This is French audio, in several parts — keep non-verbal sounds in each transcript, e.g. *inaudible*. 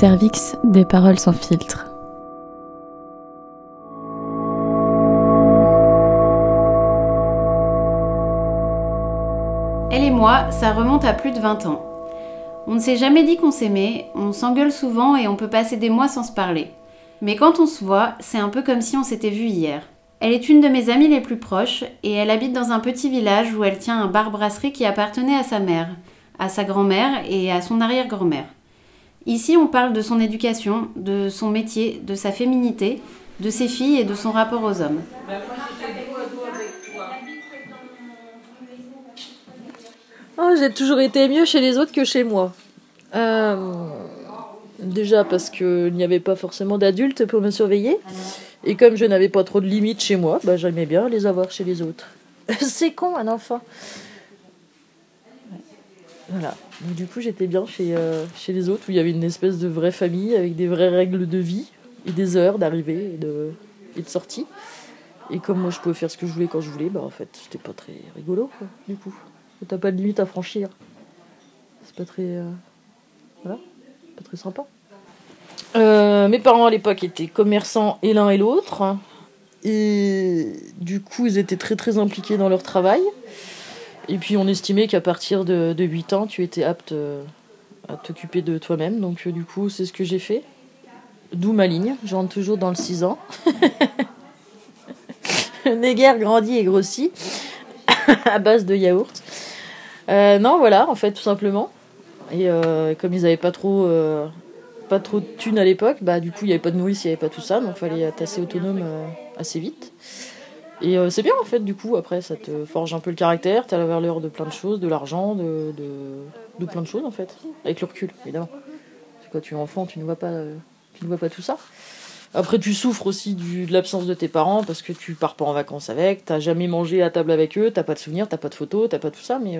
Cervix, des paroles sans filtre. Elle et moi, ça remonte à plus de 20 ans. On ne s'est jamais dit qu'on s'aimait, on s'engueule souvent et on peut passer des mois sans se parler. Mais quand on se voit, c'est un peu comme si on s'était vu hier. Elle est une de mes amies les plus proches et elle habite dans un petit village où elle tient un bar-brasserie qui appartenait à sa mère, à sa grand-mère et à son arrière-grand-mère. Ici, on parle de son éducation, de son métier, de sa féminité, de ses filles et de son rapport aux hommes. Oh, j'ai toujours été mieux chez les autres que chez moi. Euh, déjà parce qu'il n'y avait pas forcément d'adultes pour me surveiller. Et comme je n'avais pas trop de limites chez moi, bah, j'aimais bien les avoir chez les autres. *laughs* C'est con, un enfant. Voilà. du coup, j'étais bien chez, euh, chez les autres où il y avait une espèce de vraie famille avec des vraies règles de vie et des heures d'arrivée et de, sortie. Et comme moi, je pouvais faire ce que je voulais quand je voulais, bah en fait, c'était pas très rigolo, du coup. T'as pas de limite à franchir. C'est pas très. Euh, voilà. Pas très sympa. Euh, mes parents à l'époque étaient commerçants et l'un et l'autre. Et du coup, ils étaient très très impliqués dans leur travail. Et puis on estimait qu'à partir de, 8 ans, tu étais apte euh, à t'occuper de toi-même. Donc du coup, c'est ce que j'ai fait. D'où ma ligne. Je rentre toujours dans le 6 ans. *laughs* Néguer grandit et grossit *laughs* à base de yaourt. Euh, non, voilà, en fait, tout simplement. Et euh, comme ils n'avaient pas trop, euh, pas trop de thunes à l'époque, bah du coup, il n'y avait pas de nourrice, il n'y avait pas tout ça, donc il fallait être assez autonome assez vite. Et c'est bien en fait, du coup, après, ça te forge un peu le caractère, tu as la valeur de plein de choses, de l'argent, de, de, plein de choses en fait, avec le recul, évidemment. quand tu es enfant, tu ne vois pas, tu ne vois pas tout ça. Après, tu souffres aussi de l'absence de tes parents parce que tu pars pas en vacances avec, t'as jamais mangé à table avec eux, t'as pas de souvenirs, t'as pas de photos, t'as pas tout ça, mais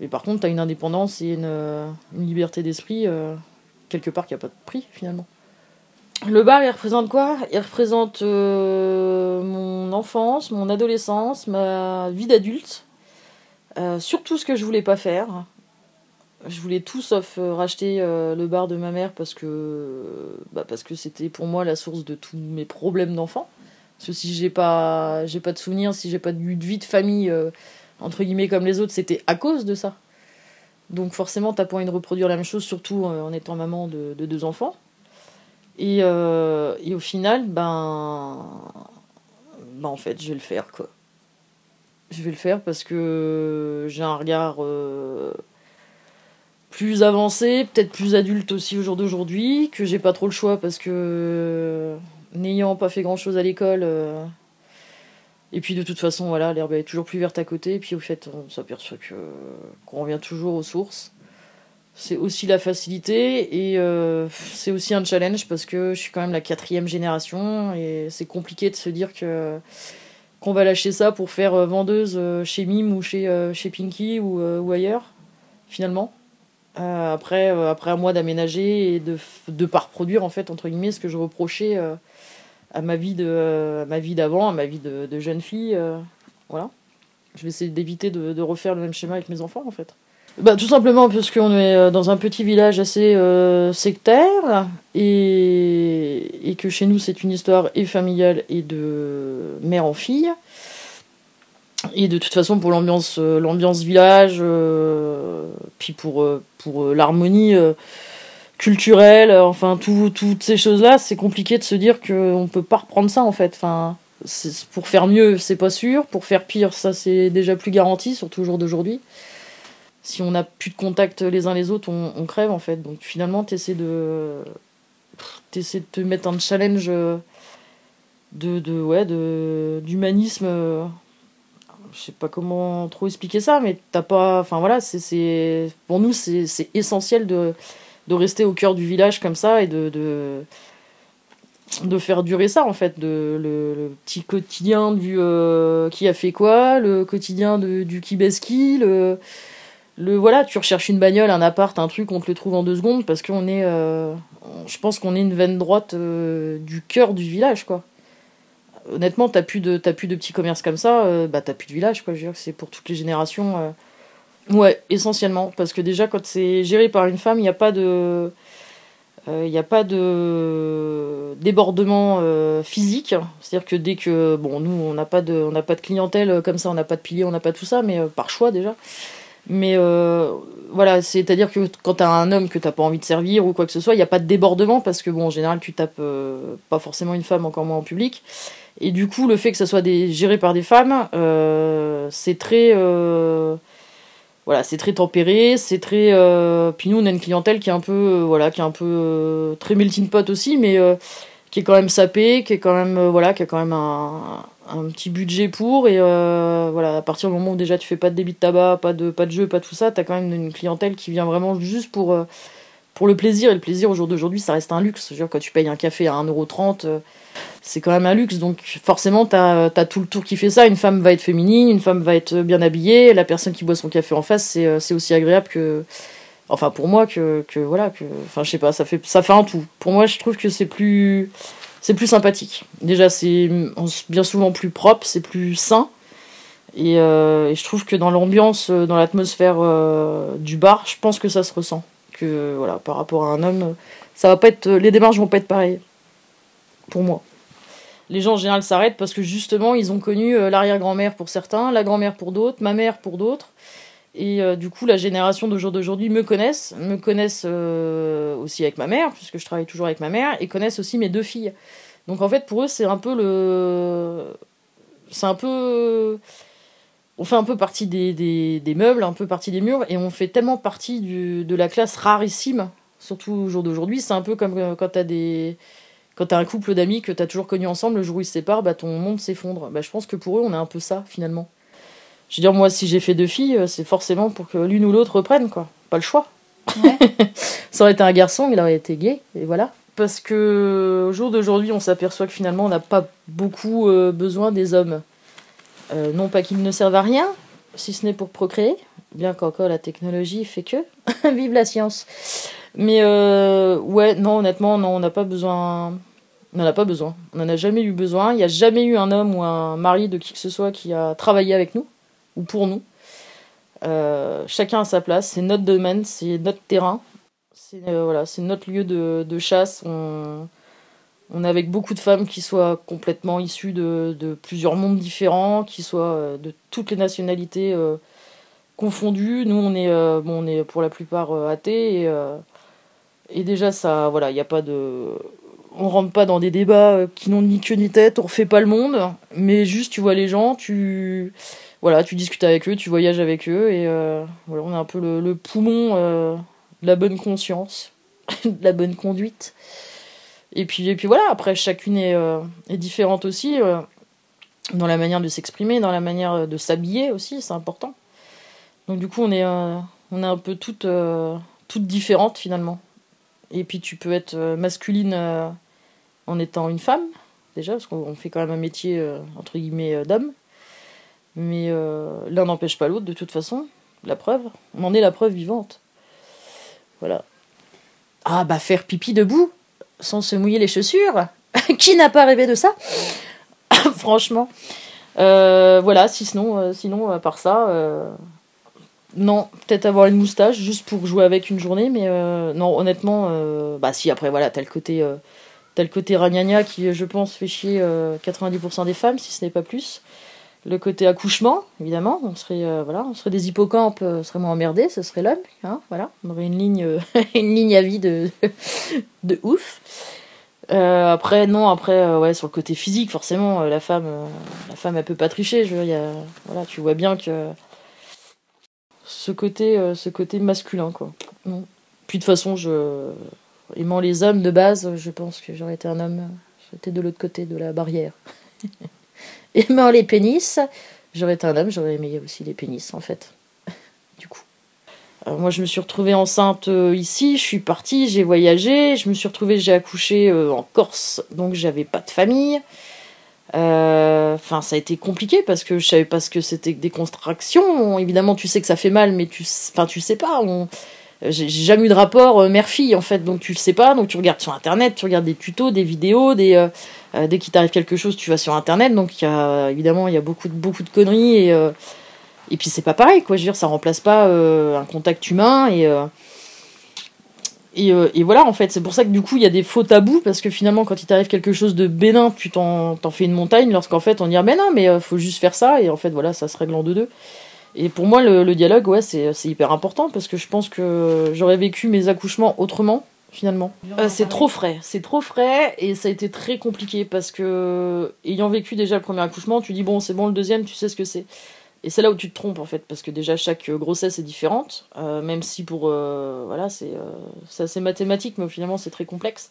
mais par contre, tu as une indépendance et une, euh, liberté d'esprit, euh, quelque part, qui a pas de prix finalement. Le bar, il représente quoi? Il représente euh, mon enfance, mon adolescence, ma vie d'adulte. surtout ce que je voulais pas faire. Je voulais tout sauf racheter le bar de ma mère parce que bah parce que c'était pour moi la source de tous mes problèmes d'enfant. Parce que si j'ai pas pas de souvenirs, si j'ai pas de vie de famille entre guillemets comme les autres, c'était à cause de ça. Donc forcément, t'as pas envie de reproduire la même chose, surtout euh, en étant maman de, deux enfants. Euh, et, au final, ben, ben, en fait, je vais le faire quoi. Je vais le faire parce que j'ai un regard euh, plus avancé, peut-être plus adulte aussi au jour d'aujourd'hui, que j'ai pas trop le choix parce que n'ayant pas fait grand chose à l'école, et puis de toute façon, voilà, l'herbe est toujours plus verte à côté. Et puis au fait, on s'aperçoit que qu'on revient toujours aux sources. C'est aussi la facilité et euh, c'est aussi un challenge parce que je suis quand même la quatrième génération et c'est compliqué de se dire que qu'on va lâcher ça pour faire euh, vendeuse euh, chez Mime ou chez, chez Pinky ou, ou ailleurs, finalement. après, après à moi d'aménager et de ne pas reproduire, en fait, entre guillemets, ce que je reprochais à ma vie de ma vie d'avant, à ma vie de, jeune fille. Voilà. Je vais essayer d'éviter de, refaire le même schéma avec mes enfants en fait. Bah, tout simplement parce qu'on est euh, dans un petit village assez euh, sectaire et, et, que chez nous c'est une histoire et familiale et de mère en fille. Et de toute façon pour l'ambiance l'ambiance village, puis pour, pour l'harmonie culturel, euh, enfin tout, toutes ces choses-là, c'est compliqué de se dire qu'on ne peut pas reprendre ça en fait. Enfin, pour faire mieux, c'est pas sûr. Pour faire pire, ça c'est déjà plus garanti, surtout au jour d'aujourd'hui. Si on n'a plus de contact les uns les autres, on, crève en fait. Donc finalement, tu essaies de, essaies de te mettre un challenge de, de ouais, de d'humanisme. Je sais pas comment trop expliquer ça, mais t'as pas. Enfin voilà, c'est pour nous c'est essentiel de de rester au cœur du village comme ça et de, de, de faire durer ça en fait, le, petit quotidien du euh, qui a fait quoi, le quotidien de, du qui, le, voilà, tu recherches une bagnole, un appart, un truc, on te le trouve en deux secondes parce qu'on est, euh, je pense qu'on est une veine droite euh, du cœur du village quoi. Honnêtement, t'as plus de plus de petits commerces comme ça, bah t'as plus de village quoi. Je veux dire, c'est pour toutes les générations Ouais, essentiellement. Parce que déjà, quand c'est géré par une femme, il n'y a pas de. Il a pas de débordement physique. C'est-à-dire que dès que. Bon, nous, on n'a pas, de, on pas de clientèle comme ça, on n'a pas de piliers, on n'a pas tout ça, mais par choix déjà. Mais voilà, c'est-à-dire que quand tu as un homme que tu pas envie de servir ou quoi que ce soit, il n'y a pas de débordement parce que, bon, en général, tu tapes pas forcément une femme, encore moins en public. Et du coup, le fait que ça soit géré par des femmes, euh, c'est très. Euh, voilà, c'est très tempéré, c'est très. Euh, puis nous, on a une clientèle qui est un peu. voilà, qui est un peu. très melting pot aussi, mais qui est quand même sapée, qui est quand même. voilà, qui a quand même un, un petit budget pour. Et voilà, à partir du moment où déjà tu fais pas de débit de tabac, pas de, pas de jeu, pas tout ça, t'as quand même une clientèle qui vient vraiment juste pour. pour le plaisir, et le plaisir au jour d'aujourd'hui, ça reste un luxe. Je veux dire, quand tu payes un café à 1,30€, c'est quand même un luxe. Donc forcément, tu as, tout le tour qui fait ça. Une femme va être féminine, une femme va être bien habillée. La personne qui boit son café en face, c'est, euh, aussi agréable que... Enfin, pour moi, que, voilà, que... Enfin, je sais pas, ça fait, ça fait un tout. Pour moi, je trouve que c'est plus... C'est plus sympathique. Déjà, c'est bien souvent plus propre, c'est plus sain. Et, euh, je trouve que dans l'ambiance, euh, dans l'atmosphère du bar, je pense que ça se ressent. Que voilà, par rapport à un homme, ça va pas être, les démarches vont pas être pareilles. Pour moi les gens en général s'arrêtent parce que justement ils ont connu euh, l'arrière-grand-mère pour certains, la grand-mère pour d'autres, ma mère pour d'autres. Et euh, du coup, la génération d'aujourd'hui me connaissent, me connaissent euh, aussi avec ma mère, puisque je travaille toujours avec ma mère, et connaissent aussi mes deux filles. Donc en fait, pour eux, c'est un peu le. C'est un peu. On fait un peu partie des, des, meubles, un peu partie des murs, et on fait tellement partie de la classe rarissime, surtout au jour d'aujourd'hui. C'est un peu comme quand t'as des quand t'as un couple d'amis que t'as toujours connu ensemble, le jour où ils se séparent, bah, ton monde s'effondre. Bah, je pense que pour eux, on est un peu ça, finalement. Je veux dire, moi, si j'ai fait deux filles, euh, c'est forcément pour que l'une ou l'autre reprenne, quoi. Pas le choix. *laughs* ça aurait été un garçon, il aurait été gay, et voilà. Parce que au jour d'aujourd'hui, on s'aperçoit que finalement, on n'a pas beaucoup euh, besoin des hommes. Euh, non pas qu'ils ne servent à rien, si ce n'est pour procréer, bien qu'encore la technologie fait que. *laughs* Vive la science. Mais ouais, non, honnêtement, non, on n'a pas besoin on n'en a pas besoin. On n'en a jamais eu besoin. Il n'y a jamais eu un homme ou un mari de qui que ce soit qui a travaillé avec nous ou pour nous. Euh, chacun a sa place. C'est notre domaine, c'est notre terrain. C'est euh, voilà, notre lieu de, chasse. On, on est avec beaucoup de femmes qui soient complètement issues de, plusieurs mondes différents, qui soient euh, de toutes les nationalités confondues. Nous, on est, bon, on est pour la plupart athées et, déjà ça, voilà, il n'y a pas de on rentre pas dans des débats qui n'ont ni queue ni tête, on refait pas le monde, mais juste tu vois les gens, tu voilà, tu discutes avec eux, tu voyages avec eux et euh, voilà, on est un peu le, poumon euh, de la bonne conscience, *laughs* de la bonne conduite. Et puis et puis voilà, après chacune est, est différente aussi dans la manière de s'exprimer, dans la manière de s'habiller aussi, c'est important. Donc du coup, on est on est un peu toutes toutes différentes finalement. Et puis tu peux être euh, masculine euh, en étant une femme, déjà, parce qu'on fait quand même un métier, euh, entre guillemets, d'homme. Mais l'un n'empêche pas l'autre, de toute façon. La preuve, on en est la preuve vivante. Voilà. Ah, bah faire pipi debout, sans se mouiller les chaussures. *laughs* Qui n'a pas rêvé de ça? *coughs* Franchement. voilà, si sinon, sinon, à part ça, non, peut-être avoir une moustache juste pour jouer avec une journée, mais euh, non, honnêtement, euh, bah si, après voilà, t'as le côté, euh, le côté ragnagna qui, je pense, fait chier 90% des femmes, si ce n'est pas plus. Le côté accouchement, évidemment, on serait, voilà, on serait des hippocampes, on serait moins emmerdés, ce serait l'homme, hein, voilà, on aurait une ligne, *laughs* une ligne à vie de, *laughs* ouf. après, non, après, ouais, sur le côté physique, forcément, la femme, la femme, elle peut pas tricher, je veux dire, voilà, tu vois bien que ce côté, euh, ce côté masculin, quoi. Puis de toute façon, je, aimant les hommes de base, je pense que j'aurais été un homme, j'étais de l'autre côté de la barrière. *laughs* aimant *laughs* les pénis, j'aurais été un homme, j'aurais aimé aussi les pénis, en fait. *laughs* du coup. moi, je me suis retrouvée enceinte euh, ici, je suis partie, j'ai voyagé, je me suis retrouvée, j'ai accouché euh, en Corse, donc j'avais pas de famille. Euh, enfin, ça a été compliqué parce que je savais pas ce que c'était que des contractions. Évidemment, tu sais que ça fait mal, mais tu, tu sais pas. On... J'ai jamais eu de rapport euh, mère-fille en fait, donc tu le sais pas. Donc tu regardes sur internet, tu regardes des tutos, des vidéos, euh, dès qu'il t'arrive quelque chose, tu vas sur internet. Donc y a évidemment il y a beaucoup de beaucoup de conneries et et puis c'est pas pareil quoi. Je veux dire, ça remplace pas un contact humain et Et, euh, voilà, en fait, c'est pour ça que du coup, il y a des faux tabous, parce que finalement, quand il t'arrive quelque chose de bénin, tu t'en fais une montagne, lorsqu'en fait, on dit, ah, mais non, mais euh, faut juste faire ça, et en fait, voilà, ça se règle en deux-deux. Et pour moi, le, le dialogue, ouais, c'est hyper important, parce que je pense que j'aurais vécu mes accouchements autrement, finalement. Euh, c'est trop frais, c'est trop frais, et ça a été très compliqué, parce que, ayant vécu déjà le premier accouchement, tu dis, bon, c'est bon, le deuxième, tu sais ce que c'est. Et c'est là où tu te trompes en fait, parce que déjà chaque grossesse est différente, euh, même si pour. euh, voilà, c'est assez mathématique, mais finalement c'est très complexe.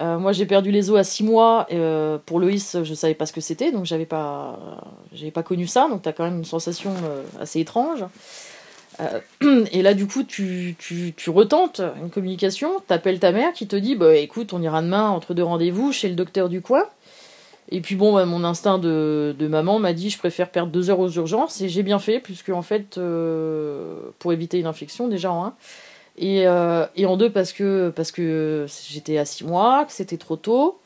Euh, moi j'ai perdu les os à 6 mois, euh, pour Loïs je savais pas ce que c'était, donc j'avais pas, j'avais pas connu ça, donc t'as quand même une sensation euh, assez étrange. *clears throat* Et là du coup tu, tu, tu retentes une communication, t'appelles ta mère qui te dit bah écoute on ira demain entre deux rendez-vous chez le docteur du coin. Et puis bon, bah, mon instinct de, maman m'a dit je préfère perdre deux heures aux urgences et j'ai bien fait puisque en fait pour éviter une infection déjà en et, euh, et en deux parce que parce que j'étais à six mois que c'était trop tôt.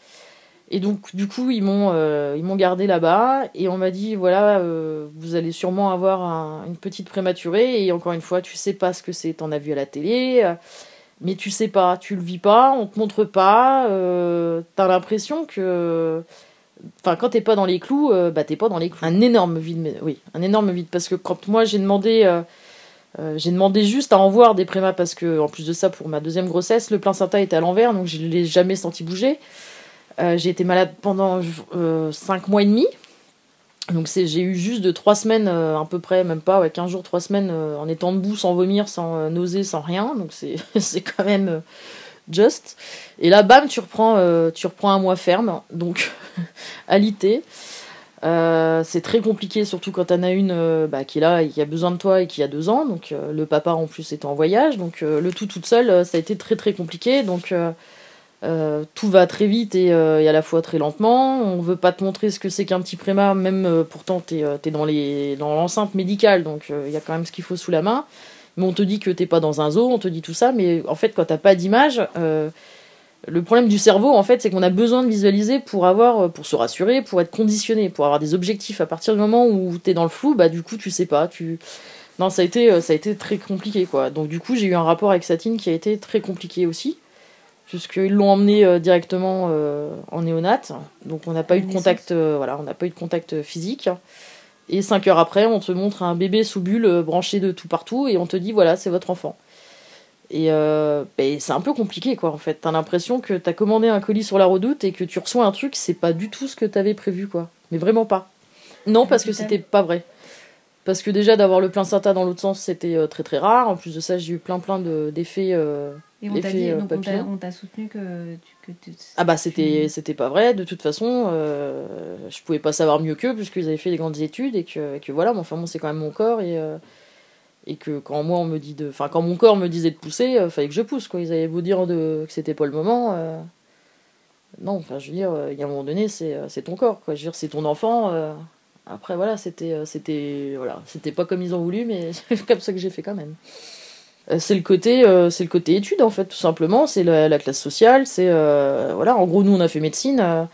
Et donc du coup ils m'ont euh, ils m'ont gardé là-bas. Et on m'a dit voilà euh, vous allez sûrement avoir un- une petite prématurée. Et encore une fois tu sais pas ce que c'est t'en as vu à la télé. Mais tu sais pas tu le vis pas on te montre pas. T'as l'impression que Enfin, quand t'es pas dans les clous, bah t'es pas dans les clous. Un énorme vide, mais oui, un énorme vide. Parce que quand moi j'ai demandé, euh, euh, j'ai demandé juste à en voir des prémas parce que en plus de ça, pour ma deuxième grossesse, le placenta était à l'envers, donc je l'ai jamais senti bouger. Euh, j'ai été malade pendant euh, 5 mois et demi. Donc j'ai eu juste de 3 semaines euh, à peu près, même pas, ouais, 15 jours, 3 semaines euh, en étant debout, sans vomir, sans euh, nausée, sans rien. Donc *laughs* c'est, quand même euh, just. Et là, bam, tu reprends, euh, tu reprends un mois ferme, donc *laughs* alité. Euh, c'est très compliqué, surtout quand t'en as une euh, bah, qui est là et qui a besoin de toi et qui a deux ans. Donc euh, le papa en plus est en voyage, donc le tout toute seule, ça a été très très compliqué. Donc tout va très vite et, à la fois très lentement. On veut pas te montrer ce que c'est qu'un petit préma, même pourtant t'es dans les dans l'enceinte médicale, donc il y a quand même ce qu'il faut sous la main. Mais on te dit que t'es pas dans un zoo, on te dit tout ça, mais en fait quand t'as pas d'image, le problème du cerveau en fait c'est qu'on a besoin de visualiser pour avoir, pour se rassurer, pour être conditionné, pour avoir des objectifs. À partir du moment où t'es dans le flou, bah du coup tu sais pas, tu non ça a été euh, ça a été très compliqué quoi. Donc du coup j'ai eu un rapport avec Satine qui a été très compliqué aussi puisqu'ils l'ont emmené euh, directement euh, en néonate. Donc on n'a pas eu de contact, euh, voilà, on n'a pas eu de contact physique. Et cinq heures après, on te montre un bébé sous bulle euh, branché de tout partout et on te dit voilà, c'est votre enfant. Et euh, ben, c'est un peu compliqué quoi en fait. T'as l'impression que t'as commandé un colis sur la redoute et que tu reçois un truc, c'est pas du tout ce que t'avais prévu quoi. Mais vraiment pas. Non, parce que c'était pas vrai. Parce que déjà d'avoir le placenta dans l'autre sens, c'était euh, très très rare. En plus de ça, j'ai eu plein plein de- d'effets. euh, Et on t'a dit, donc on soutenu que tu. Que tu- Ah bah c'était tu- pas vrai de toute façon euh, je pouvais pas savoir mieux qu'eux puisqu'ils avaient fait des grandes études et que, et que voilà mais enfin bon c'est quand même mon corps et et que quand moi on me dit de enfin quand mon corps me disait de pousser euh, fallait que je pousse quoi. Ils avaient beau dire de que c'était pas le moment euh, non enfin je veux dire euh, il y a un moment donné c'est euh, c'est ton corps quoi. Je veux dire c'est ton enfant après voilà c'était c'était voilà. C'était pas comme ils ont voulu mais c'est *laughs* comme ça que j'ai fait quand même. C'est le côté c'est le côté études en fait tout simplement. C'est la, la classe sociale c'est voilà. En gros nous on a fait médecine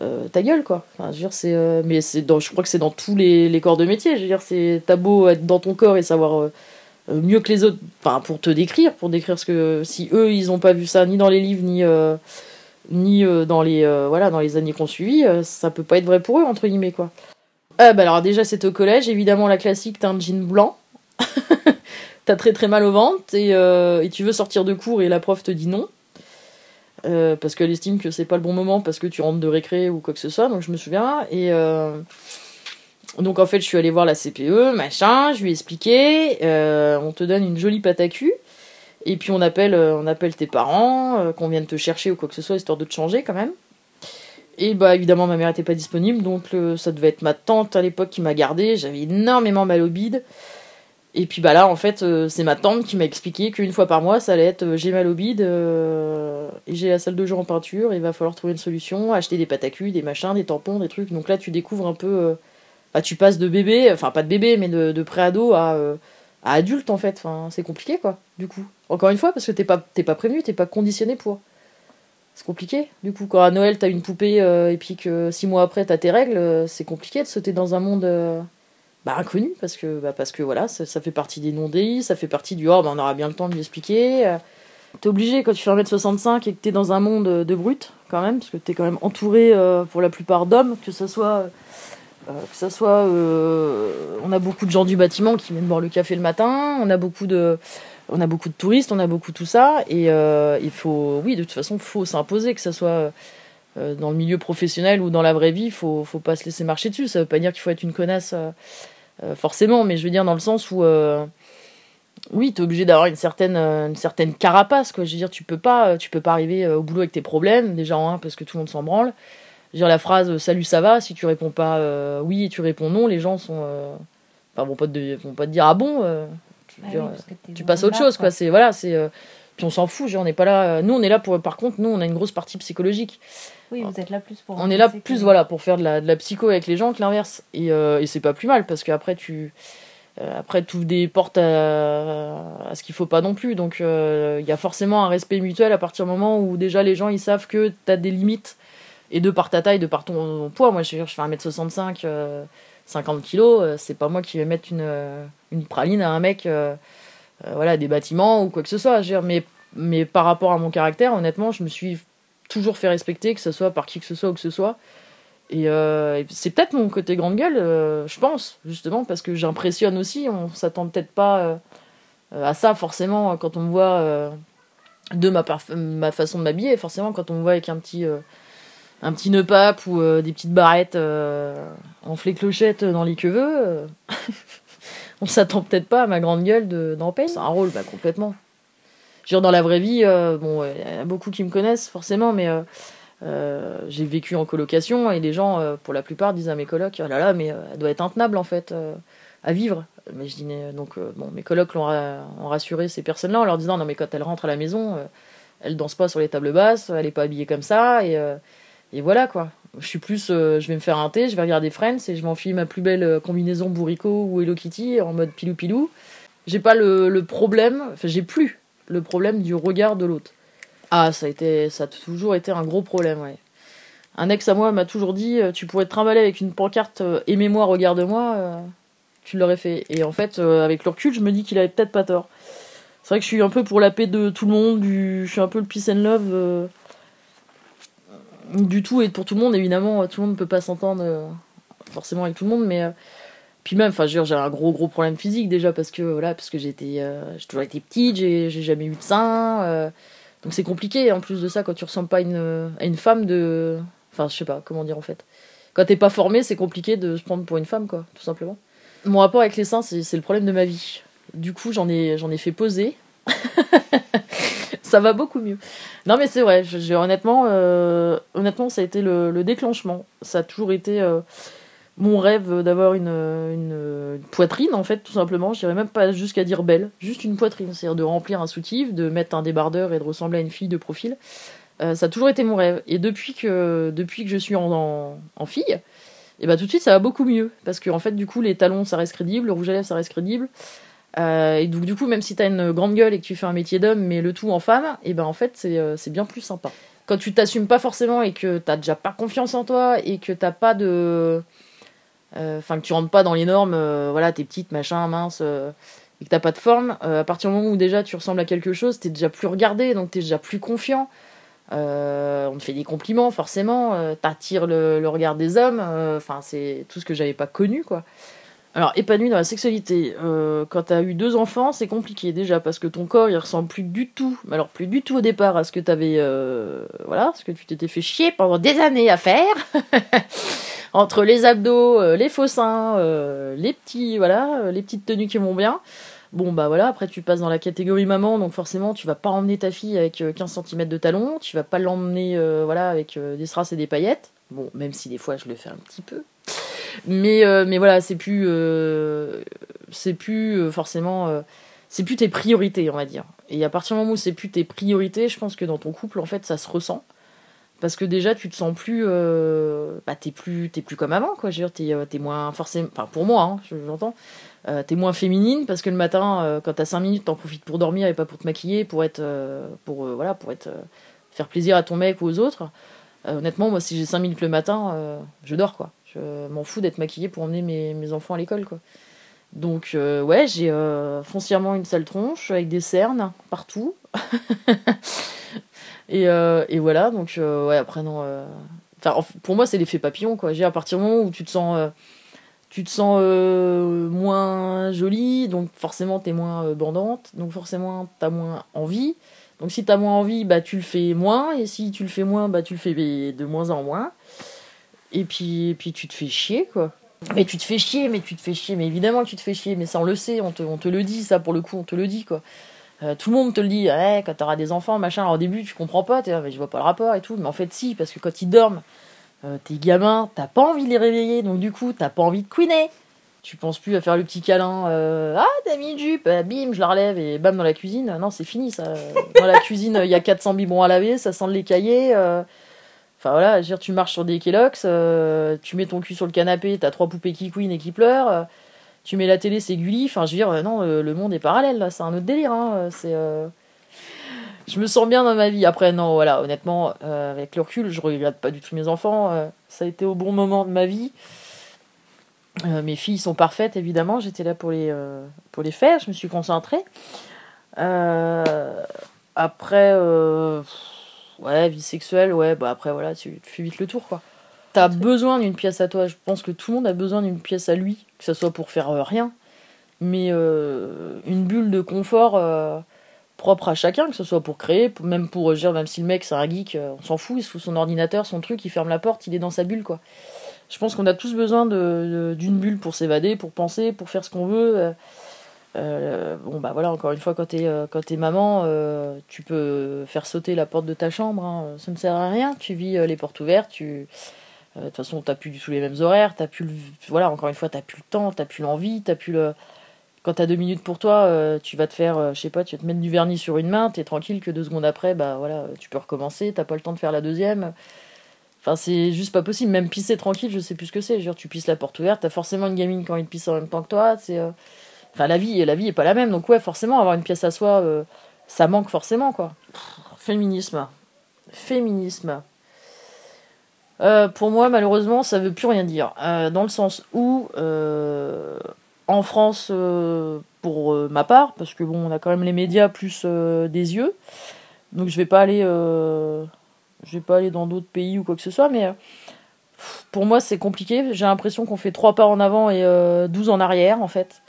euh, ta gueule quoi. Enfin, je dire c'est euh, mais c'est dans je crois que c'est dans tous les, les corps de métier. Je veux dire c'est t'as beau être dans ton corps et savoir euh, mieux que les autres enfin pour te décrire pour décrire ce que si eux ils ont pas vu ça ni dans les livres ni ni dans les voilà dans les années qu'on suivi euh, ça peut pas être vrai pour eux entre guillemets quoi. Ah bah alors déjà c'est au collège. Évidemment la classique t'as un jean blanc. *laughs* T'as très très mal au ventre et, et tu veux sortir de cours et la prof te dit non. Euh, parce qu'elle estime que c'est pas le bon moment parce que tu rentres de récré ou quoi que ce soit, donc je me souviens. Et euh, donc en fait, je suis allée voir la CPE, machin, je lui ai expliqué. euh, on te donne une jolie pâte à cul. Et puis on appelle, on appelle tes parents, qu'on vienne te chercher ou quoi que ce soit, histoire de te changer quand même. Et bah évidemment, ma mère était pas disponible, donc ça devait être ma tante à l'époque qui m'a gardée. J'avais énormément mal au bide. Et puis bah là, en fait, euh, c'est ma tante qui m'a expliqué qu'une fois par mois, ça allait être euh, j'ai mal au bide euh, et j'ai la salle de jeu en peinture, il va falloir trouver une solution, acheter des pâtes des machins, des tampons, des trucs. Donc là, tu découvres un peu. bah, tu passes de bébé, enfin pas de bébé, mais de, pré-ado à, adulte en fait. C'est compliqué quoi, du coup. Encore une fois, parce que t'es pas, t'es pas prévenu, t'es pas conditionné pour. C'est compliqué. Du coup, quand à Noël, t'as une poupée et puis que six mois après, t'as tes règles, c'est compliqué de sauter dans un monde. Euh, bah, inconnu parce que bah, parce que voilà ça, ça fait partie des non-dits ça fait partie du oh bah, on aura bien le temps de lui expliquer euh, T'es obligé quand tu fais 1m65 et que t'es dans un monde de brutes, quand même, parce que t'es quand même entouré pour la plupart d'hommes, que ce soit. que ça soit, on a beaucoup de gens du bâtiment qui viennent boire le café le matin, on a beaucoup de, on a beaucoup de touristes, on a beaucoup tout ça, et il faut, oui, de toute façon, faut s'imposer, que ça soit euh, dans le milieu professionnel ou dans la vraie vie, il faut, faut pas se laisser marcher dessus. Ça veut pas dire qu'il faut être une connasse euh, euh, forcément, mais je veux dire dans le sens où oui, tu es obligé d'avoir une certaine, une certaine carapace. Quoi. Je veux dire, tu peux pas, tu peux pas arriver au boulot avec tes problèmes, déjà en un, parce que tout le monde s'en branle. Je veux dire, la phrase salut, ça va, si tu réponds pas oui et tu réponds non, les gens sont. Enfin, vont pas, te, vont pas te dire ah bon. Ah tu passes à autre chose, quoi. C'est, voilà, c'est, puis on s'en fout, on n'est pas là. Nous, on est là pour. Par contre, nous, on a une grosse partie psychologique. Oui, vous êtes là plus pour. On est là plus voilà pour faire de la, de la psycho avec les gens que l'inverse. Et, euh, et c'est pas plus mal parce qu'après tu euh, après tu des portes à, à ce qu'il faut pas non plus. Donc euh, il y a forcément un respect mutuel à partir du moment où déjà les gens ils savent que tu as des limites et de par ta taille, de par ton, poids. Moi je, je fais 1m65, 50 kg, c'est pas moi qui vais mettre une, une praline à un mec voilà des bâtiments ou quoi que ce soit. Mais mais par rapport à mon caractère, honnêtement, je me suis toujours fait respecter, que ce soit par qui que ce soit ou que ce soit. Et, euh, c'est peut-être mon côté grande gueule, euh, je pense, justement, parce que j'impressionne aussi. On s'attend peut-être pas euh, à ça, forcément, quand on me voit de ma, ma façon de m'habiller. Forcément, quand on me voit avec un petit, un petit nœud pape ou des petites barrettes en clochette dans les cheveux, *laughs* on s'attend peut-être pas à ma grande gueule d'en C'est un rôle, bah, complètement dans la vraie vie, euh, bon, il y a beaucoup qui me connaissent forcément, mais euh, euh, j'ai vécu en colocation et les gens, pour la plupart, disent à mes colocs, oh là là, mais elle doit être intenable en fait à vivre. Mais je dis, donc, bon, mes colocs l'ont ont rassuré ces personnes-là en leur disant, non, mais quand elle rentre à la maison, elle danse pas sur les tables basses, elle est pas habillée comme ça, et, et voilà quoi. Je suis plus, je vais me faire un thé, je vais regarder Friends et je m'enfile ma plus belle combinaison Bourrico ou Hello Kitty en mode pilou pilou. J'ai pas le, le problème, enfin j'ai plus le problème du regard de l'autre. Ah, ça a, été, ça a toujours été un gros problème, ouais. Un ex à moi m'a toujours dit euh, Tu pourrais te trimballer avec une pancarte euh, Aimez-moi, regarde-moi, euh, tu l'aurais fait. Et en fait, avec le recul, je me dis qu'il avait peut-être pas tort. C'est vrai que je suis un peu pour la paix de tout le monde, du... je suis un peu le peace and love du tout et pour tout le monde, évidemment, tout le monde ne peut pas s'entendre forcément avec tout le monde, mais puis même, enfin, j'ai un gros gros problème physique déjà parce que voilà, parce que j'étais, euh, j'ai toujours été petite, j'ai jamais eu de sein, euh, donc c'est compliqué. En plus de ça, quand tu ressembles pas à une, à une femme de, enfin, je sais pas comment dire en fait. Quand t'es pas formé, c'est compliqué de se prendre pour une femme, quoi, tout simplement. Mon rapport avec les seins, c'est le problème de ma vie. Du coup, j'en ai, j'en ai fait poser. *laughs* ça va beaucoup mieux. Non, mais c'est vrai. J'ai honnêtement, euh, honnêtement, ça a été le, le, déclenchement. Ça a toujours été mon rêve d'avoir une, une, poitrine, en fait, tout simplement. Je dirais même pas jusqu'à dire belle, juste une poitrine. C'est-à-dire de remplir un soutif, de mettre un débardeur et de ressembler à une fille de profil. Euh, ça a toujours été mon rêve. Et depuis que, depuis que je suis en, en, fille, et eh bah ben, tout de suite ça va beaucoup mieux. Parce que, en fait, du coup, les talons ça reste crédible, le rouge à lèvres ça reste crédible. Euh, et donc, du coup, même si t'as une grande gueule et que tu fais un métier d'homme, mais le tout en femme, et eh ben en fait, c'est, euh, c'est bien plus sympa. Quand tu t'assumes pas forcément et que t'as déjà pas confiance en toi et que t'as pas de euh, enfin que tu rentres pas dans les normes, euh, voilà, t'es petite, machin, mince, euh, et que t'as pas de forme, à partir du moment où déjà tu ressembles à quelque chose, t'es déjà plus regardé, donc t'es déjà plus confiant. on te fait des compliments, forcément, t'attires le, le, regard des hommes, enfin c'est tout ce que j'avais pas connu, quoi. Alors, épanoui dans la sexualité, quand t'as eu deux enfants, c'est compliqué déjà parce que ton corps il ressemble plus du tout, alors plus du tout au départ à ce que t'avais, voilà, ce que tu t'étais fait chier pendant des années à faire. *laughs* entre les abdos, euh, les faux seins, euh, les petits, voilà, euh, les petites tenues qui vont bien. Bon bah voilà, après tu passes dans la catégorie maman, donc forcément tu vas pas emmener ta fille avec 15 cm de talons, tu vas pas l'emmener voilà avec des strass et des paillettes. Bon, même si des fois je le fais un petit peu. Mais, mais voilà, c'est plus c'est plus forcément c'est plus tes priorités, on va dire. Et à partir du moment où c'est plus tes priorités, je pense que dans ton couple en fait ça se ressent. Parce que déjà tu te sens plus euh, bah t'es plus t'es plus comme avant quoi. Je veux dire t'es euh, es moins forcément enfin pour moi hein, j'entends euh, t'es moins féminine parce que le matin euh, quand t'as 5 minutes t'en profites pour dormir et pas pour te maquiller pour être pour voilà pour être faire plaisir à ton mec ou aux autres. Honnêtement moi si j'ai 5 minutes le matin je dors quoi je m'en fous d'être maquillée pour emmener mes, mes enfants à l'école quoi donc ouais j'ai foncièrement une sale tronche avec des cernes partout *laughs* et, et, voilà, donc ouais, après non. Enfin, pour moi, c'est l'effet papillon, quoi. J'ai à partir du moment où tu te sens tu te sens moins jolie, donc forcément t'es moins bandante, donc forcément t'as moins envie. Donc si t'as moins envie, bah tu le fais moins, et si tu le fais moins, bah tu le fais de moins en moins. Et puis, puis tu te fais chier, quoi. Mais tu te fais chier, mais tu te fais chier, mais évidemment tu te fais chier, mais ça on le sait, on te, on te le dit, ça pour le coup, on te le dit, quoi. Euh, tout le monde te le dit, ouais, quand t'auras des enfants, machin, alors au début tu comprends pas, t'es mais je vois pas le rapport et tout, mais en fait si, parce que quand ils dorment, euh, tes gamins, t'as pas envie de les réveiller, donc du coup t'as pas envie de couiner. Tu penses plus à faire le petit câlin, euh, ah t'as mis une jupe, bim, je la relève et bam dans la cuisine. Non, c'est fini ça. Dans la cuisine, il y a 400 biberons à laver, ça sent les cahiers. Enfin voilà, dire, tu marches sur des Kellogg's, euh, tu mets ton cul sur le canapé, t'as trois poupées qui couinent et qui pleurent, euh, tu mets la télé, c'est Gulli. Enfin, je veux dire, euh, non, le monde est parallèle là, c'est un autre délire. Hein, c'est, Je me sens bien dans ma vie. Après, non, voilà, honnêtement, avec le recul, je regrette pas du tout mes enfants. ça a été au bon moment de ma vie. mes filles sont parfaites, évidemment. J'étais là pour les, pour les faire. Je me suis concentrée. après Ouais, vie sexuelle, ouais, bah après voilà, tu, fais vite le tour quoi. T'as besoin d'une pièce à toi, je pense que tout le monde a besoin d'une pièce à lui, que ce soit pour faire euh, rien, mais euh, une bulle de confort euh, propre à chacun, que ce soit pour créer, même pour dire, même si le mec c'est un geek, on s'en fout, il se fout son ordinateur, son truc, il ferme la porte, il est dans sa bulle quoi. Je pense qu'on a tous besoin d'une bulle pour s'évader, pour penser, pour faire ce qu'on veut. Euh, bon bah voilà encore une fois quand t'es euh, quand maman euh, tu peux faire sauter la porte de ta chambre hein. ça ne sert à rien tu vis les portes ouvertes tu de toute façon t'as plus du tout les mêmes horaires t'as plus le... voilà encore une fois t'as plus le temps t'as plus l'envie t'as plus le quand t'as deux minutes pour toi tu vas te faire je sais pas tu vas te mettre du vernis sur une main t'es tranquille que deux secondes après bah voilà tu peux recommencer t'as pas le temps de faire la deuxième Enfin, c'est juste pas possible. Même pisser tranquille, je sais plus ce que c'est. Genre, tu pisses la porte ouverte, t'as forcément une gamine quand il pisse en même temps que toi. C'est, Enfin, la vie, la vie est pas la même. Donc, ouais, forcément, avoir une pièce à soi, euh, ça manque forcément, quoi. Féminisme. Féminisme. Euh, pour moi, malheureusement, ça veut plus rien dire. Euh, dans le sens où, en France, pour ma part, parce que bon, on a quand même les médias plus des yeux, donc je vais pas aller, je vais pas aller dans d'autres pays ou quoi que ce soit, mais pour moi, c'est compliqué. J'ai l'impression qu'on fait trois pas en avant et douze en arrière, en fait.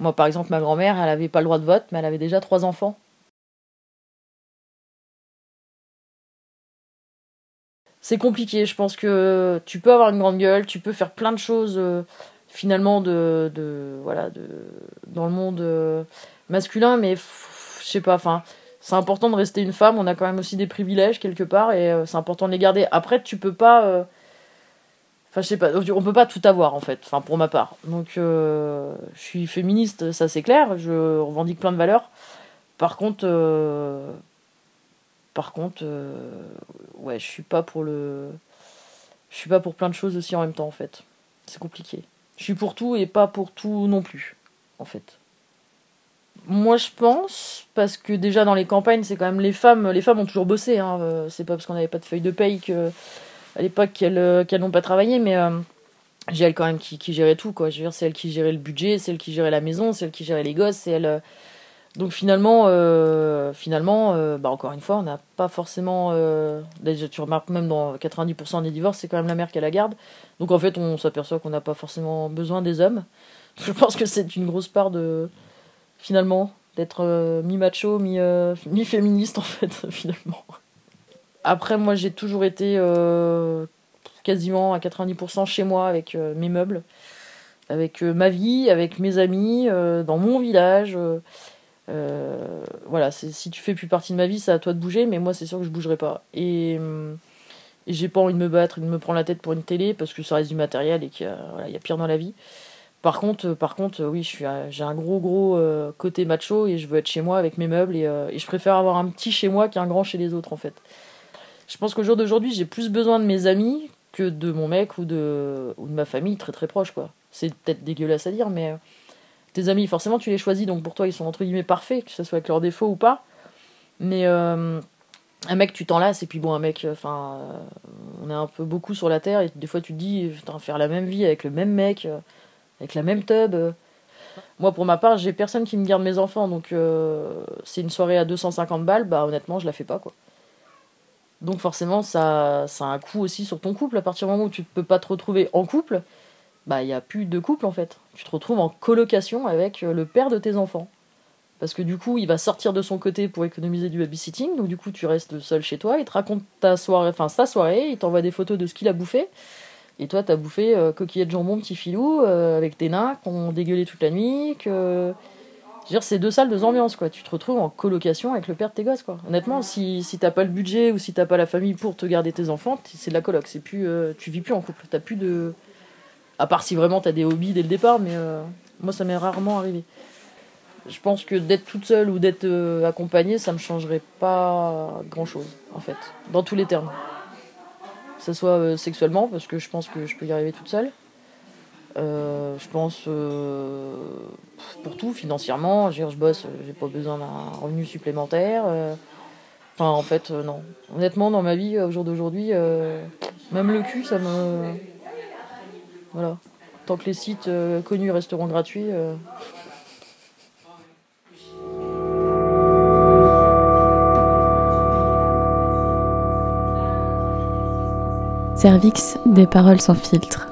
Moi, par exemple, ma grand-mère, elle n'avait pas le droit de vote, mais elle avait déjà trois enfants. C'est compliqué, je pense que tu peux avoir une grande gueule, tu peux faire plein de choses euh, finalement de, de, voilà de dans le monde euh, masculin, mais je sais pas, enfin c'est important de rester une femme. On a quand même aussi des privilèges quelque part et euh, c'est important de les garder. Après, tu peux pas Enfin, je sais pas, on peut pas tout avoir en fait, pour ma part. Donc, euh, je suis féministe, ça c'est clair, je revendique plein de valeurs. Par contre, euh, par contre, euh, ouais, je suis pas pour le. Je suis pas pour plein de choses aussi en même temps en fait. C'est compliqué. Je suis pour tout et pas pour tout non plus, en fait. Moi, je pense, parce que déjà dans les campagnes, c'est quand même les femmes. Les femmes ont toujours bossé. Hein, c'est pas parce qu'on n'avait pas de feuille de paye que à l'époque qu'elles euh, qu'elles n'ont pas travaillé, mais euh, j'ai elle quand même qui, qui, gérait tout, c'est elle qui gérait le budget, c'est elle qui gérait la maison, c'est elle qui gérait les gosses. Euh, donc finalement, bah encore une fois, on n'a pas forcément. déjà, tu remarques même dans 90% des divorces, c'est quand même la mère qui la garde. Donc en fait, on s'aperçoit qu'on n'a pas forcément besoin des hommes. *laughs* Je pense que c'est une grosse part de. Finalement, d'être mi-macho, mi-féministe, en fait, *laughs* finalement. Après, moi, j'ai toujours été euh, quasiment à 90% chez moi avec euh, mes meubles, avec euh, ma vie, avec mes amis, dans mon village. voilà, si tu fais plus partie de ma vie, c'est à toi de bouger, mais moi, c'est sûr que je bougerai pas. Et, j'ai pas envie de me battre, de me prendre la tête pour une télé, parce que ça reste du matériel et qu'il y, a pire dans la vie. Par contre, par contre, oui, j'ai un gros gros côté macho et je veux être chez moi avec mes meubles et, et je préfère avoir un petit chez moi qu'un grand chez les autres en fait. Je pense qu'au jour d'aujourd'hui, j'ai plus besoin de mes amis que de mon mec ou de, ou de ma famille très très proche, quoi. C'est peut-être dégueulasse à dire, mais euh, tes amis, forcément, tu les choisis, donc pour toi, ils sont entre guillemets parfaits, que ce soit avec leurs défauts ou pas. Mais euh, un mec, tu t'en lasses, et puis bon, un mec, enfin, euh, on est un peu beaucoup sur la terre, et des fois, tu te dis, faire la même vie avec le même mec, avec la même tub. Moi, pour ma part, j'ai personne qui me garde mes enfants, donc c'est une soirée à 250 balles, bah honnêtement, je la fais pas, quoi. Donc forcément, ça, ça a un coût aussi sur ton couple. À partir du moment où tu ne peux pas te retrouver en couple, bah il n'y a plus de couple en fait. Tu te retrouves en colocation avec euh, le père de tes enfants. Parce que du coup, il va sortir de son côté pour économiser du babysitting, donc du coup, tu restes seul chez toi, il te raconte ta soirée, enfin sa soirée, il t'envoie des photos de ce qu'il a bouffé. Et toi, t'as bouffé euh, coquillette de jambon, petit filou, euh, avec tes nains qui ont dégueulé toute la nuit, c'est deux salles, deux ambiances, quoi. Tu te retrouves en colocation avec le père de tes gosses, quoi. Honnêtement, si, si t'as pas le budget ou si t'as pas la famille pour te garder tes enfants, c'est de la coloc. C'est plus, euh, tu vis plus en couple. T'as plus de. À part si vraiment t'as des hobbies dès le départ, mais euh, moi, ça m'est rarement arrivé. Je pense que d'être toute seule ou d'être euh, accompagnée, ça me changerait pas grand chose, en fait. Dans tous les termes. Que ce soit sexuellement, parce que je pense que je peux y arriver toute seule. Je pense pour tout, financièrement, je, je bosse, j'ai pas besoin d'un revenu supplémentaire. Euh. enfin, en fait, non. Honnêtement, dans ma vie, au jour d'aujourd'hui, même le cul, ça me. Voilà. Tant que les sites connus resteront gratuits. Cervix, des paroles sans filtre.